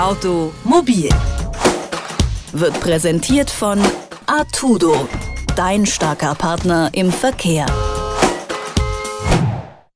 Automobil wird präsentiert von Artudo, dein starker Partner im Verkehr.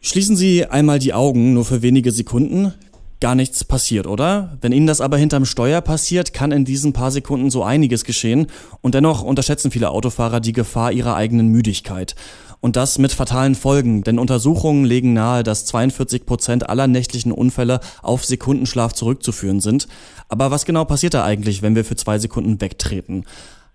Schließen Sie einmal die Augen nur für wenige Sekunden. Gar nichts passiert, oder? Wenn Ihnen das aber hinterm Steuer passiert, kann in diesen paar Sekunden so einiges geschehen. Und dennoch unterschätzen viele Autofahrer die Gefahr ihrer eigenen Müdigkeit. Und das mit fatalen Folgen, denn Untersuchungen legen nahe, dass 42 Prozent aller nächtlichen Unfälle auf Sekundenschlaf zurückzuführen sind. Aber was genau passiert da eigentlich, wenn wir für zwei Sekunden wegtreten?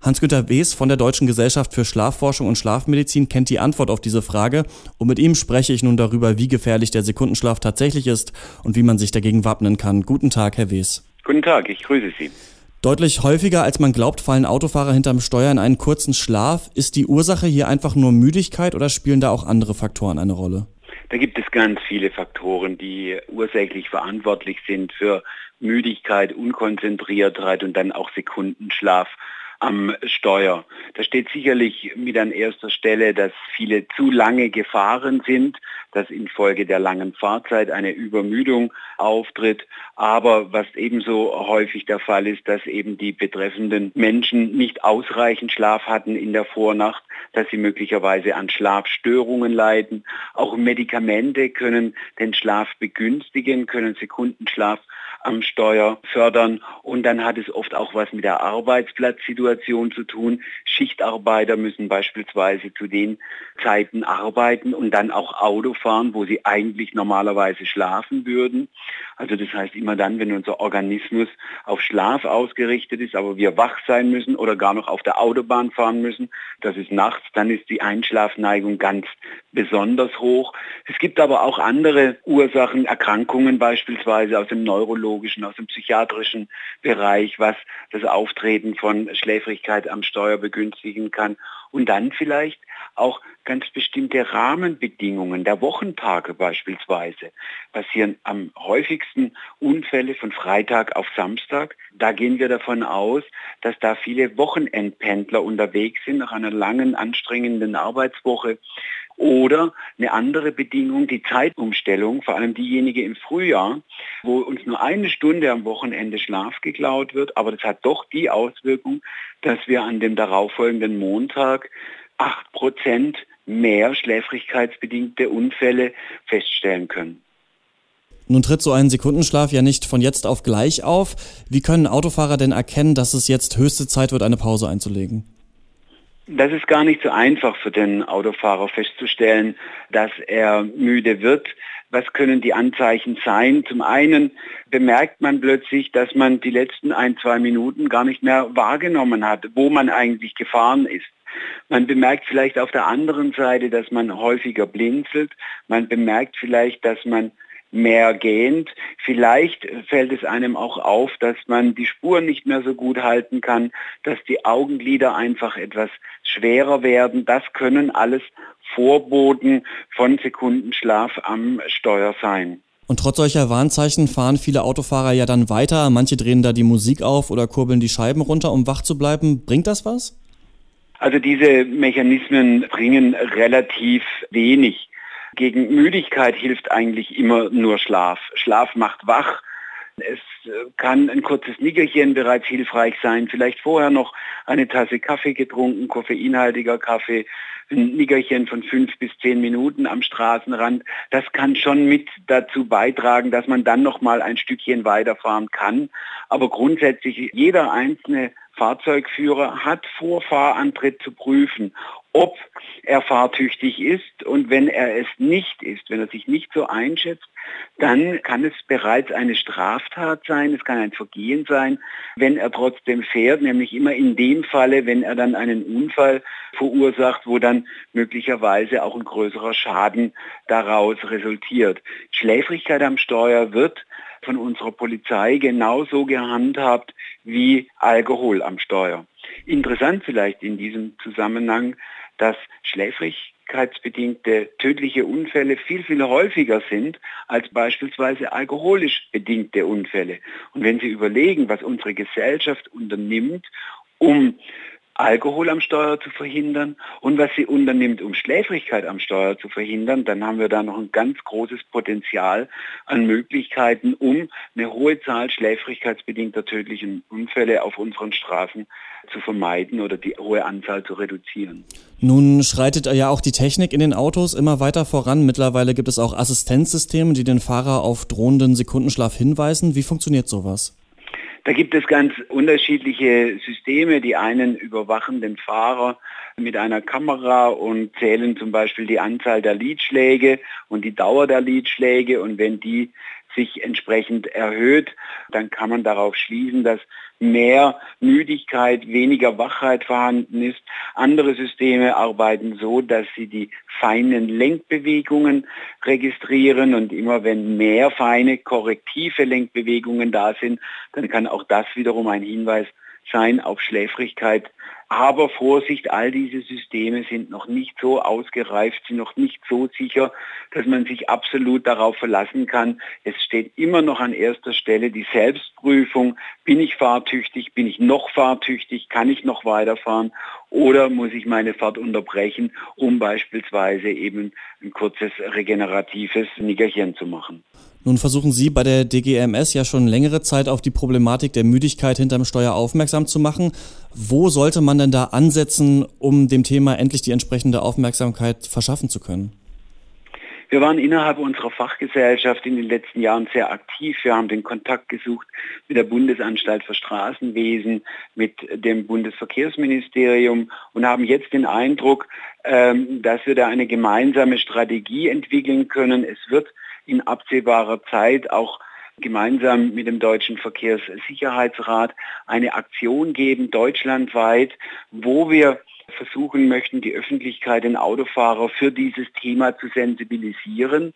Hans-Günter Wes von der Deutschen Gesellschaft für Schlafforschung und Schlafmedizin kennt die Antwort auf diese Frage und mit ihm spreche ich nun darüber, wie gefährlich der Sekundenschlaf tatsächlich ist und wie man sich dagegen wappnen kann. Guten Tag, Herr Wes. Guten Tag, ich grüße Sie. Deutlich häufiger als man glaubt, fallen Autofahrer hinterm Steuer in einen kurzen Schlaf. Ist die Ursache hier einfach nur Müdigkeit oder spielen da auch andere Faktoren eine Rolle? Da gibt es ganz viele Faktoren, die ursächlich verantwortlich sind für Müdigkeit, Unkonzentriertheit und dann auch Sekundenschlaf am Steuer. Da steht sicherlich mit an erster Stelle, dass viele zu lange gefahren sind, dass infolge der langen Fahrzeit eine Übermüdung auftritt. Aber was ebenso häufig der Fall ist, dass eben die betreffenden Menschen nicht ausreichend Schlaf hatten in der Vornacht, dass sie möglicherweise an Schlafstörungen leiden. Auch Medikamente können den Schlaf begünstigen, können Sekundenschlaf am Steuer fördern. Und dann hat es oft auch was mit der Arbeitsplatzsituation zu tun. Schichtarbeiter müssen beispielsweise zu den Zeiten arbeiten und dann auch Auto fahren, wo sie eigentlich normalerweise schlafen würden. Also das heißt immer dann, wenn unser Organismus auf Schlaf ausgerichtet ist, aber wir wach sein müssen oder gar noch auf der Autobahn fahren müssen, das ist nachts, dann ist die Einschlafneigung ganz besonders hoch. Es gibt aber auch andere Ursachen, Erkrankungen beispielsweise aus dem neurologischen, aus dem psychiatrischen Bereich, was das Auftreten von Schläfrigkeit am Steuer begünstigen kann. Und dann vielleicht auch ganz bestimmte Rahmenbedingungen der Wochentage beispielsweise passieren am häufigsten Unfälle von Freitag auf Samstag. Da gehen wir davon aus, dass da viele Wochenendpendler unterwegs sind nach einer langen, anstrengenden Arbeitswoche. Oder eine andere Bedingung, die Zeitumstellung, vor allem diejenige im Frühjahr, wo uns nur eine Stunde am Wochenende Schlaf geklaut wird, aber das hat doch die Auswirkung, dass wir an dem darauffolgenden Montag 8% mehr schläfrigkeitsbedingte Unfälle feststellen können. Nun tritt so ein Sekundenschlaf ja nicht von jetzt auf gleich auf. Wie können Autofahrer denn erkennen, dass es jetzt höchste Zeit wird, eine Pause einzulegen? Das ist gar nicht so einfach für den Autofahrer festzustellen, dass er müde wird. Was können die Anzeichen sein? Zum einen bemerkt man plötzlich, dass man die letzten ein, zwei Minuten gar nicht mehr wahrgenommen hat, wo man eigentlich gefahren ist. Man bemerkt vielleicht auf der anderen Seite, dass man häufiger blinzelt. Man bemerkt vielleicht, dass man mehr gähnt. Vielleicht fällt es einem auch auf, dass man die Spur nicht mehr so gut halten kann, dass die Augenlider einfach etwas schwerer werden. Das können alles Vorboten von Sekundenschlaf am Steuer sein. Und trotz solcher Warnzeichen fahren viele Autofahrer ja dann weiter. Manche drehen da die Musik auf oder kurbeln die Scheiben runter, um wach zu bleiben. Bringt das was? Also diese Mechanismen bringen relativ wenig. Gegen Müdigkeit hilft eigentlich immer nur Schlaf. Schlaf macht wach. Es äh, kann ein kurzes Nickerchen bereits hilfreich sein, vielleicht vorher noch eine Tasse Kaffee getrunken, koffeinhaltiger Kaffee, ein Nickerchen von fünf bis zehn Minuten am Straßenrand. Das kann schon mit dazu beitragen, dass man dann noch mal ein Stückchen weiterfahren kann. Aber grundsätzlich jeder einzelne Fahrzeugführer hat vor Fahrantritt zu prüfen, ob er fahrtüchtig ist und wenn er es nicht ist, wenn er sich nicht so einschätzt, dann kann es bereits eine Straftat sein, es kann ein Vergehen sein, wenn er trotzdem fährt, nämlich immer in dem Falle, wenn er dann einen Unfall verursacht, wo dann möglicherweise auch ein größerer Schaden daraus resultiert. Schläfrigkeit am Steuer wird von unserer Polizei genauso gehandhabt wie Alkohol am Steuer. Interessant vielleicht in diesem Zusammenhang, dass schläfrigkeitsbedingte tödliche Unfälle viel, viel häufiger sind als beispielsweise alkoholisch bedingte Unfälle. Und wenn Sie überlegen, was unsere Gesellschaft unternimmt, um Alkohol am Steuer zu verhindern und was sie unternimmt, um Schläfrigkeit am Steuer zu verhindern, dann haben wir da noch ein ganz großes Potenzial an Möglichkeiten, um eine hohe Zahl schläfrigkeitsbedingter tödlichen Unfälle auf unseren Straßen zu vermeiden oder die hohe Anzahl zu reduzieren. Nun schreitet ja auch die Technik in den Autos immer weiter voran. Mittlerweile gibt es auch Assistenzsysteme, die den Fahrer auf drohenden Sekundenschlaf hinweisen. Wie funktioniert sowas? Da gibt es ganz unterschiedliche Systeme. Die einen überwachen den Fahrer mit einer Kamera und zählen zum Beispiel die Anzahl der Lidschläge und die Dauer der Lidschläge. Und wenn die sich entsprechend erhöht, dann kann man darauf schließen, dass mehr Müdigkeit, weniger Wachheit vorhanden ist. Andere Systeme arbeiten so, dass sie die feinen Lenkbewegungen registrieren und immer wenn mehr feine korrektive Lenkbewegungen da sind, dann kann auch das wiederum ein Hinweis sein auf Schläfrigkeit aber Vorsicht, all diese Systeme sind noch nicht so ausgereift, sind noch nicht so sicher, dass man sich absolut darauf verlassen kann. Es steht immer noch an erster Stelle die Selbstprüfung. Bin ich fahrtüchtig? Bin ich noch fahrtüchtig? Kann ich noch weiterfahren? Oder muss ich meine Fahrt unterbrechen, um beispielsweise eben ein kurzes regeneratives Nickerchen zu machen? Nun versuchen Sie bei der DGMS ja schon längere Zeit auf die Problematik der Müdigkeit hinterm Steuer aufmerksam zu machen. Wo sollte man denn da ansetzen, um dem Thema endlich die entsprechende Aufmerksamkeit verschaffen zu können? Wir waren innerhalb unserer Fachgesellschaft in den letzten Jahren sehr aktiv. Wir haben den Kontakt gesucht mit der Bundesanstalt für Straßenwesen, mit dem Bundesverkehrsministerium und haben jetzt den Eindruck, ähm, dass wir da eine gemeinsame Strategie entwickeln können. Es wird in absehbarer Zeit auch gemeinsam mit dem Deutschen Verkehrssicherheitsrat eine Aktion geben, deutschlandweit, wo wir versuchen möchten, die Öffentlichkeit, den Autofahrer für dieses Thema zu sensibilisieren,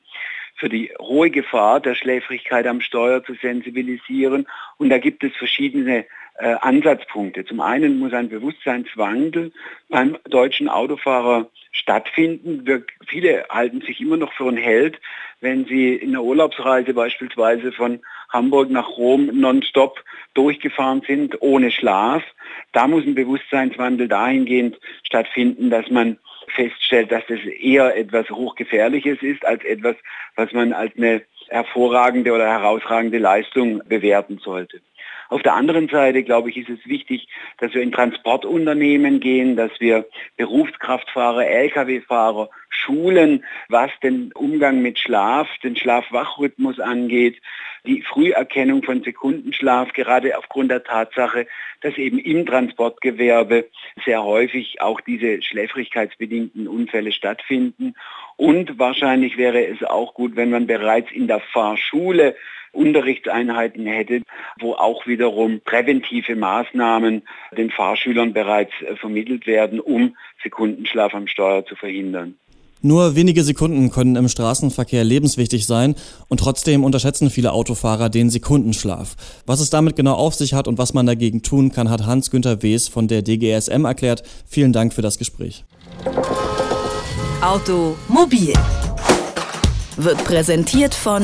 für die hohe Gefahr der Schläfrigkeit am Steuer zu sensibilisieren. Und da gibt es verschiedene äh, Ansatzpunkte. Zum einen muss ein Bewusstseinswandel beim deutschen Autofahrer stattfinden. Wir, viele halten sich immer noch für einen Held, wenn sie in einer Urlaubsreise beispielsweise von Hamburg nach Rom nonstop durchgefahren sind, ohne Schlaf. Da muss ein Bewusstseinswandel dahingehend stattfinden, dass man feststellt, dass das eher etwas Hochgefährliches ist, als etwas, was man als eine hervorragende oder herausragende Leistung bewerten sollte. Auf der anderen Seite, glaube ich, ist es wichtig, dass wir in Transportunternehmen gehen, dass wir Berufskraftfahrer, Lkw-Fahrer schulen, was den Umgang mit Schlaf, den Schlaf-Wach-Rhythmus angeht, die Früherkennung von Sekundenschlaf, gerade aufgrund der Tatsache, dass eben im Transportgewerbe sehr häufig auch diese schläfrigkeitsbedingten Unfälle stattfinden. Und wahrscheinlich wäre es auch gut, wenn man bereits in der Fahrschule Unterrichtseinheiten hätte, wo auch wiederum präventive Maßnahmen den Fahrschülern bereits äh, vermittelt werden, um Sekundenschlaf am Steuer zu verhindern. Nur wenige Sekunden können im Straßenverkehr lebenswichtig sein und trotzdem unterschätzen viele Autofahrer den Sekundenschlaf. Was es damit genau auf sich hat und was man dagegen tun kann, hat Hans-Günther Wes von der DGSM erklärt. Vielen Dank für das Gespräch. Automobil wird präsentiert von